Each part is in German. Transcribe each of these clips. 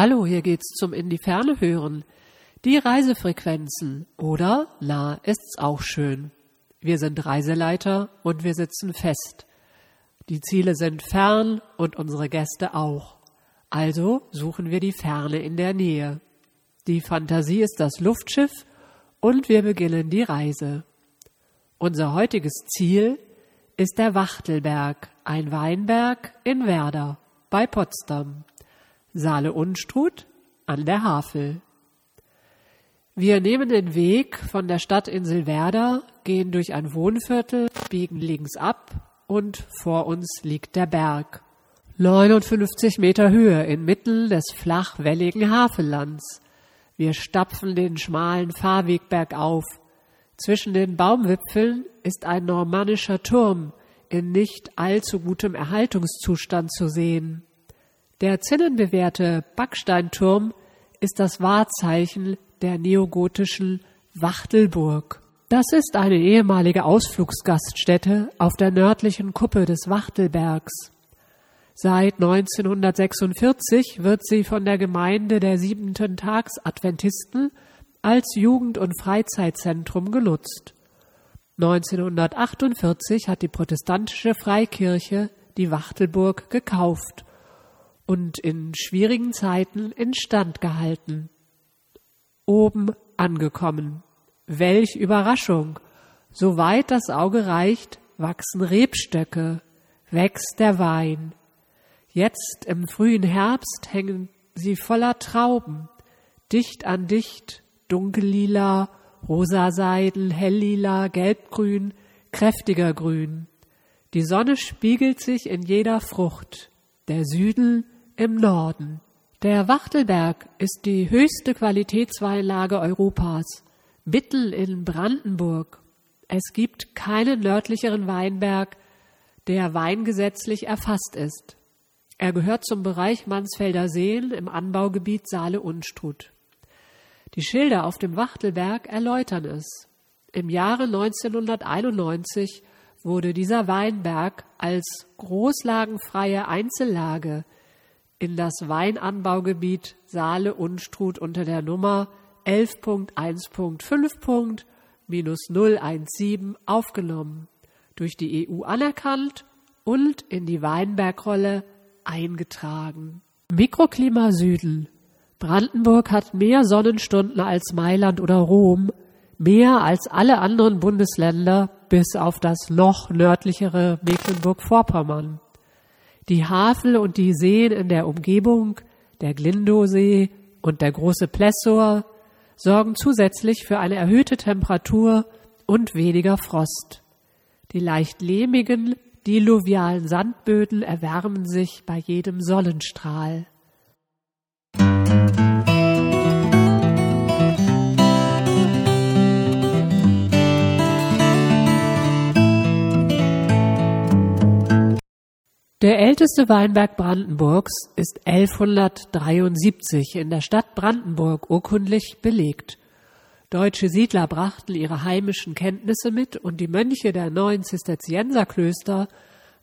Hallo, hier geht's zum In die Ferne hören. Die Reisefrequenzen oder na, ist's auch schön. Wir sind Reiseleiter und wir sitzen fest. Die Ziele sind fern und unsere Gäste auch. Also suchen wir die Ferne in der Nähe. Die Fantasie ist das Luftschiff und wir beginnen die Reise. Unser heutiges Ziel ist der Wachtelberg, ein Weinberg in Werder bei Potsdam. Saale Unstrut an der Havel. Wir nehmen den Weg von der Stadtinsel Werder, gehen durch ein Wohnviertel, biegen links ab und vor uns liegt der Berg. 59 Meter Höhe inmitten des flachwelligen Havellands. Wir stapfen den schmalen Fahrweg bergauf. Zwischen den Baumwipfeln ist ein normannischer Turm in nicht allzu gutem Erhaltungszustand zu sehen. Der zinnenbewehrte Backsteinturm ist das Wahrzeichen der neogotischen Wachtelburg. Das ist eine ehemalige Ausflugsgaststätte auf der nördlichen Kuppe des Wachtelbergs. Seit 1946 wird sie von der Gemeinde der Siebenten Tags Adventisten als Jugend- und Freizeitzentrum genutzt. 1948 hat die protestantische Freikirche die Wachtelburg gekauft und in schwierigen Zeiten instand gehalten. Oben angekommen. Welch Überraschung! Soweit das Auge reicht, wachsen Rebstöcke, wächst der Wein. Jetzt im frühen Herbst hängen sie voller Trauben, dicht an dicht, dunkellila, rosaseiden, helllila, gelbgrün, kräftiger Grün. Die Sonne spiegelt sich in jeder Frucht. Der Süden im Norden. Der Wachtelberg ist die höchste Qualitätsweinlage Europas, mitten in Brandenburg. Es gibt keinen nördlicheren Weinberg, der weingesetzlich erfasst ist. Er gehört zum Bereich Mansfelder Seen im Anbaugebiet Saale-Unstrut. Die Schilder auf dem Wachtelberg erläutern es. Im Jahre 1991 wurde dieser Weinberg als großlagenfreie Einzellage in das Weinanbaugebiet Saale Unstrut unter der Nummer 11.1.5.-017 aufgenommen, durch die EU anerkannt und in die Weinbergrolle eingetragen. Mikroklima Süden. Brandenburg hat mehr Sonnenstunden als Mailand oder Rom, mehr als alle anderen Bundesländer bis auf das noch nördlichere Mecklenburg-Vorpommern. Die Havel und die Seen in der Umgebung, der Glindosee und der große Plessor, sorgen zusätzlich für eine erhöhte Temperatur und weniger Frost. Die leicht lehmigen, diluvialen Sandböden erwärmen sich bei jedem Sonnenstrahl. Der älteste Weinberg Brandenburgs ist 1173 in der Stadt Brandenburg urkundlich belegt. Deutsche Siedler brachten ihre heimischen Kenntnisse mit und die Mönche der neuen Zisterzienserklöster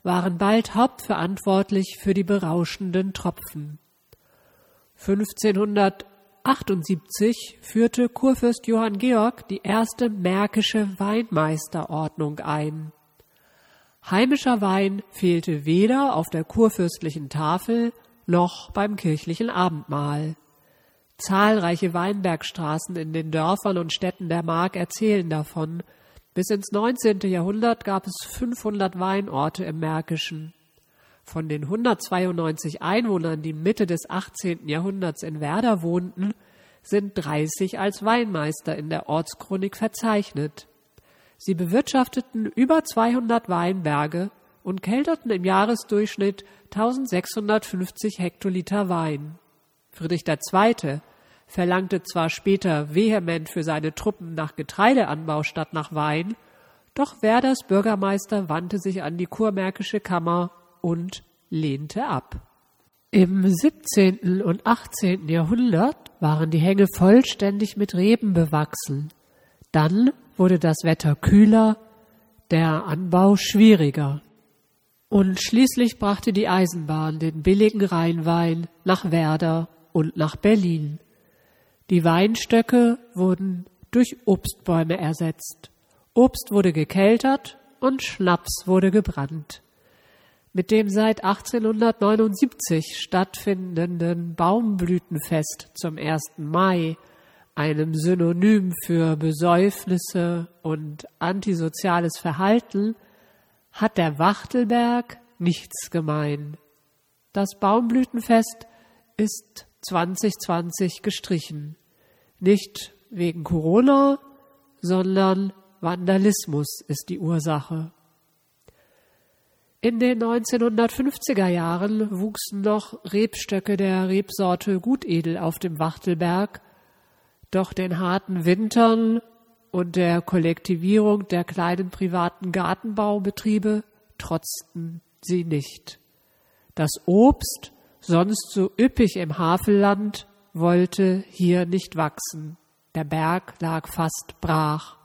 waren bald hauptverantwortlich für die berauschenden Tropfen. 1578 führte Kurfürst Johann Georg die erste märkische Weinmeisterordnung ein. Heimischer Wein fehlte weder auf der kurfürstlichen Tafel noch beim kirchlichen Abendmahl. Zahlreiche Weinbergstraßen in den Dörfern und Städten der Mark erzählen davon. Bis ins 19. Jahrhundert gab es 500 Weinorte im Märkischen. Von den 192 Einwohnern, die Mitte des 18. Jahrhunderts in Werder wohnten, sind 30 als Weinmeister in der Ortschronik verzeichnet. Sie bewirtschafteten über 200 Weinberge und kelterten im Jahresdurchschnitt 1650 Hektoliter Wein. Friedrich II. verlangte zwar später vehement für seine Truppen nach Getreideanbau statt nach Wein, doch Werders Bürgermeister wandte sich an die kurmärkische Kammer und lehnte ab. Im 17. und 18. Jahrhundert waren die Hänge vollständig mit Reben bewachsen. Dann wurde das Wetter kühler, der Anbau schwieriger. Und schließlich brachte die Eisenbahn den billigen Rheinwein nach Werder und nach Berlin. Die Weinstöcke wurden durch Obstbäume ersetzt. Obst wurde gekeltert und Schnaps wurde gebrannt. Mit dem seit 1879 stattfindenden Baumblütenfest zum 1. Mai, einem Synonym für Besäufnisse und antisoziales Verhalten, hat der Wachtelberg nichts gemein. Das Baumblütenfest ist 2020 gestrichen. Nicht wegen Corona, sondern Vandalismus ist die Ursache. In den 1950er Jahren wuchsen noch Rebstöcke der Rebsorte Gutedel auf dem Wachtelberg, doch den harten Wintern und der Kollektivierung der kleinen privaten Gartenbaubetriebe trotzten sie nicht. Das Obst, sonst so üppig im Havelland, wollte hier nicht wachsen. Der Berg lag fast brach.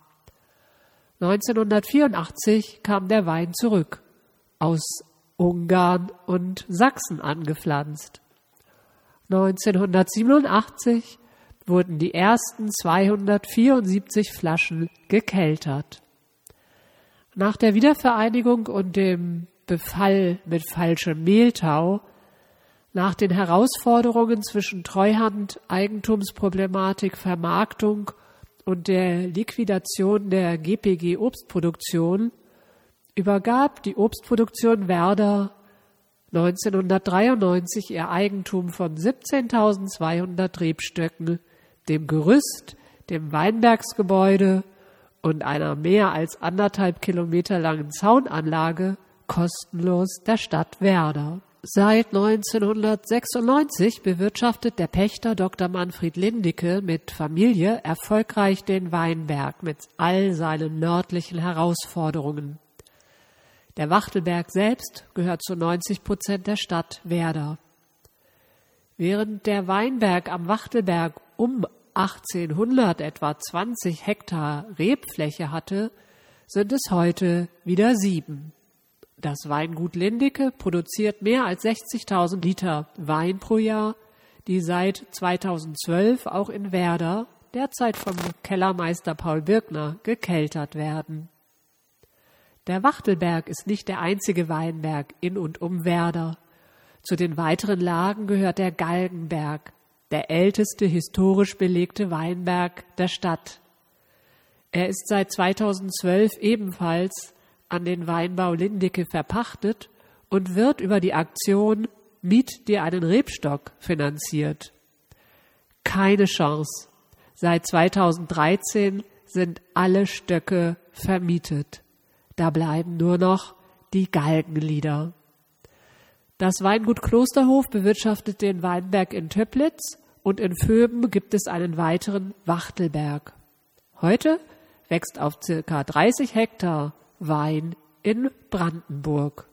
1984 kam der Wein zurück aus Ungarn und Sachsen angepflanzt. 1987 wurden die ersten 274 Flaschen gekeltert. Nach der Wiedervereinigung und dem Befall mit falschem Mehltau, nach den Herausforderungen zwischen Treuhand, Eigentumsproblematik, Vermarktung und der Liquidation der GPG Obstproduktion übergab die Obstproduktion Werder 1993 ihr Eigentum von 17.200 Rebstöcken, dem Gerüst, dem Weinbergsgebäude und einer mehr als anderthalb Kilometer langen Zaunanlage kostenlos der Stadt Werder. Seit 1996 bewirtschaftet der Pächter Dr. Manfred Lindicke mit Familie erfolgreich den Weinberg mit all seinen nördlichen Herausforderungen. Der Wachtelberg selbst gehört zu 90 Prozent der Stadt Werder. Während der Weinberg am Wachtelberg um 1800 etwa 20 Hektar Rebfläche hatte, sind es heute wieder sieben. Das Weingut Lindicke produziert mehr als 60.000 Liter Wein pro Jahr, die seit 2012 auch in Werder, derzeit vom Kellermeister Paul Birkner, gekeltert werden. Der Wachtelberg ist nicht der einzige Weinberg in und um Werder. Zu den weiteren Lagen gehört der Galgenberg, der älteste historisch belegte Weinberg der Stadt. Er ist seit 2012 ebenfalls an den Weinbau Lindicke verpachtet und wird über die Aktion Miet dir einen Rebstock finanziert. Keine Chance. Seit 2013 sind alle Stöcke vermietet. Da bleiben nur noch die Galgenlieder. Das Weingut Klosterhof bewirtschaftet den Weinberg in Töplitz und in Föben gibt es einen weiteren Wachtelberg. Heute wächst auf circa 30 Hektar Wein in Brandenburg.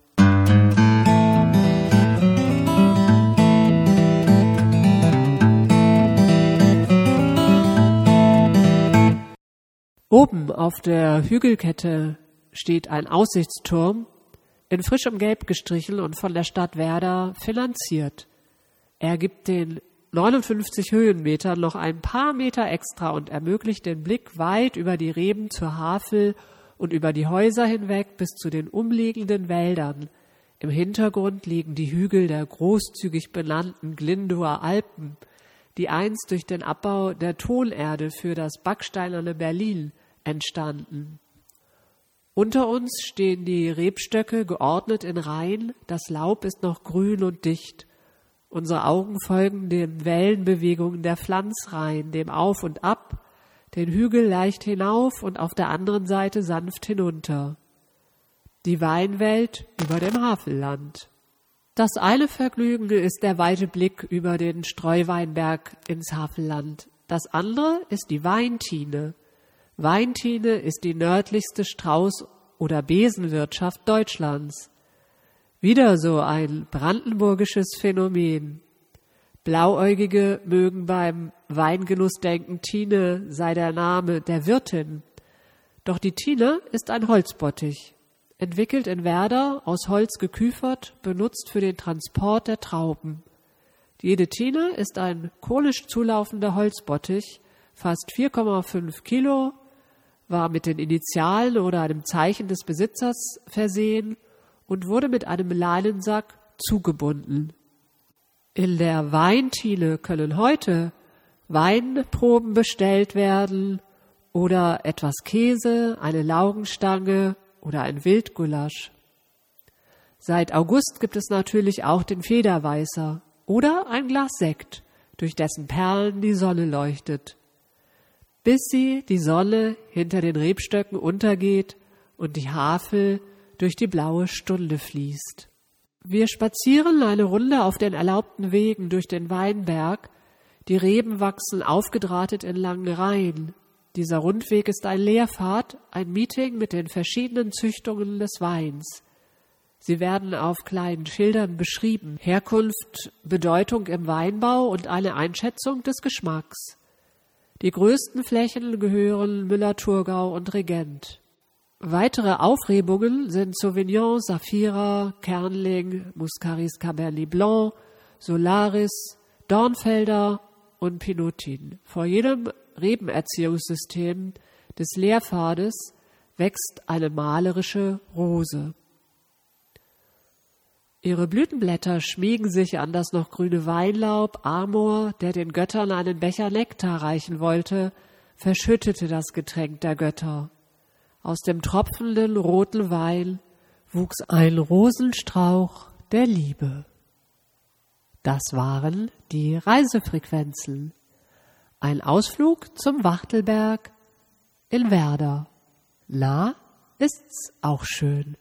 Oben auf der Hügelkette steht ein Aussichtsturm, in frischem Gelb gestrichen und von der Stadt Werder finanziert. Er gibt den 59 Höhenmetern noch ein paar Meter extra und ermöglicht den Blick weit über die Reben zur Havel und über die Häuser hinweg bis zu den umliegenden Wäldern. Im Hintergrund liegen die Hügel der großzügig benannten Glindower Alpen, die einst durch den Abbau der Tonerde für das backsteinerne Berlin entstanden. Unter uns stehen die Rebstöcke geordnet in Reihen, das Laub ist noch grün und dicht. Unsere Augen folgen den Wellenbewegungen der Pflanzreihen, dem Auf und Ab, den Hügel leicht hinauf und auf der anderen Seite sanft hinunter. Die Weinwelt über dem Havelland. Das eine Vergnügen ist der weite Blick über den Streuweinberg ins Havelland. Das andere ist die Weintine. Weintine ist die nördlichste Strauß- oder Besenwirtschaft Deutschlands. Wieder so ein brandenburgisches Phänomen. Blauäugige mögen beim Weingenuss denken, Tine sei der Name der Wirtin. Doch die Tine ist ein Holzbottich, entwickelt in Werder, aus Holz geküfert, benutzt für den Transport der Trauben. Jede Tine ist ein konisch zulaufender Holzbottich, fast 4,5 Kilo, war mit den Initialen oder einem Zeichen des Besitzers versehen und wurde mit einem Leinensack zugebunden. In der Weintine können heute Weinproben bestellt werden oder etwas Käse, eine Laugenstange oder ein Wildgulasch. Seit August gibt es natürlich auch den Federweißer oder ein Glas Sekt, durch dessen Perlen die Sonne leuchtet, bis sie, die Sonne, hinter den Rebstöcken untergeht und die Havel durch die blaue Stunde fließt. Wir spazieren eine Runde auf den erlaubten Wegen durch den Weinberg. Die Reben wachsen aufgedrahtet in langen Reihen. Dieser Rundweg ist ein Lehrpfad, ein Meeting mit den verschiedenen Züchtungen des Weins. Sie werden auf kleinen Schildern beschrieben. Herkunft, Bedeutung im Weinbau und eine Einschätzung des Geschmacks. Die größten Flächen gehören Müller-Thurgau und Regent. Weitere Aufrebungen sind Sauvignon, Saphira, Kernling, Muscaris Cabernet Blanc, Solaris, Dornfelder und Pinotin. Vor jedem Rebenerziehungssystem des Lehrpfades wächst eine malerische Rose. Ihre Blütenblätter schmiegen sich an das noch grüne Weinlaub. Amor, der den Göttern einen Becher Nektar reichen wollte, verschüttete das Getränk der Götter. Aus dem tropfenden roten Wein wuchs ein Rosenstrauch der Liebe. Das waren die Reisefrequenzen. Ein Ausflug zum Wachtelberg in Werder. Na, ist's auch schön.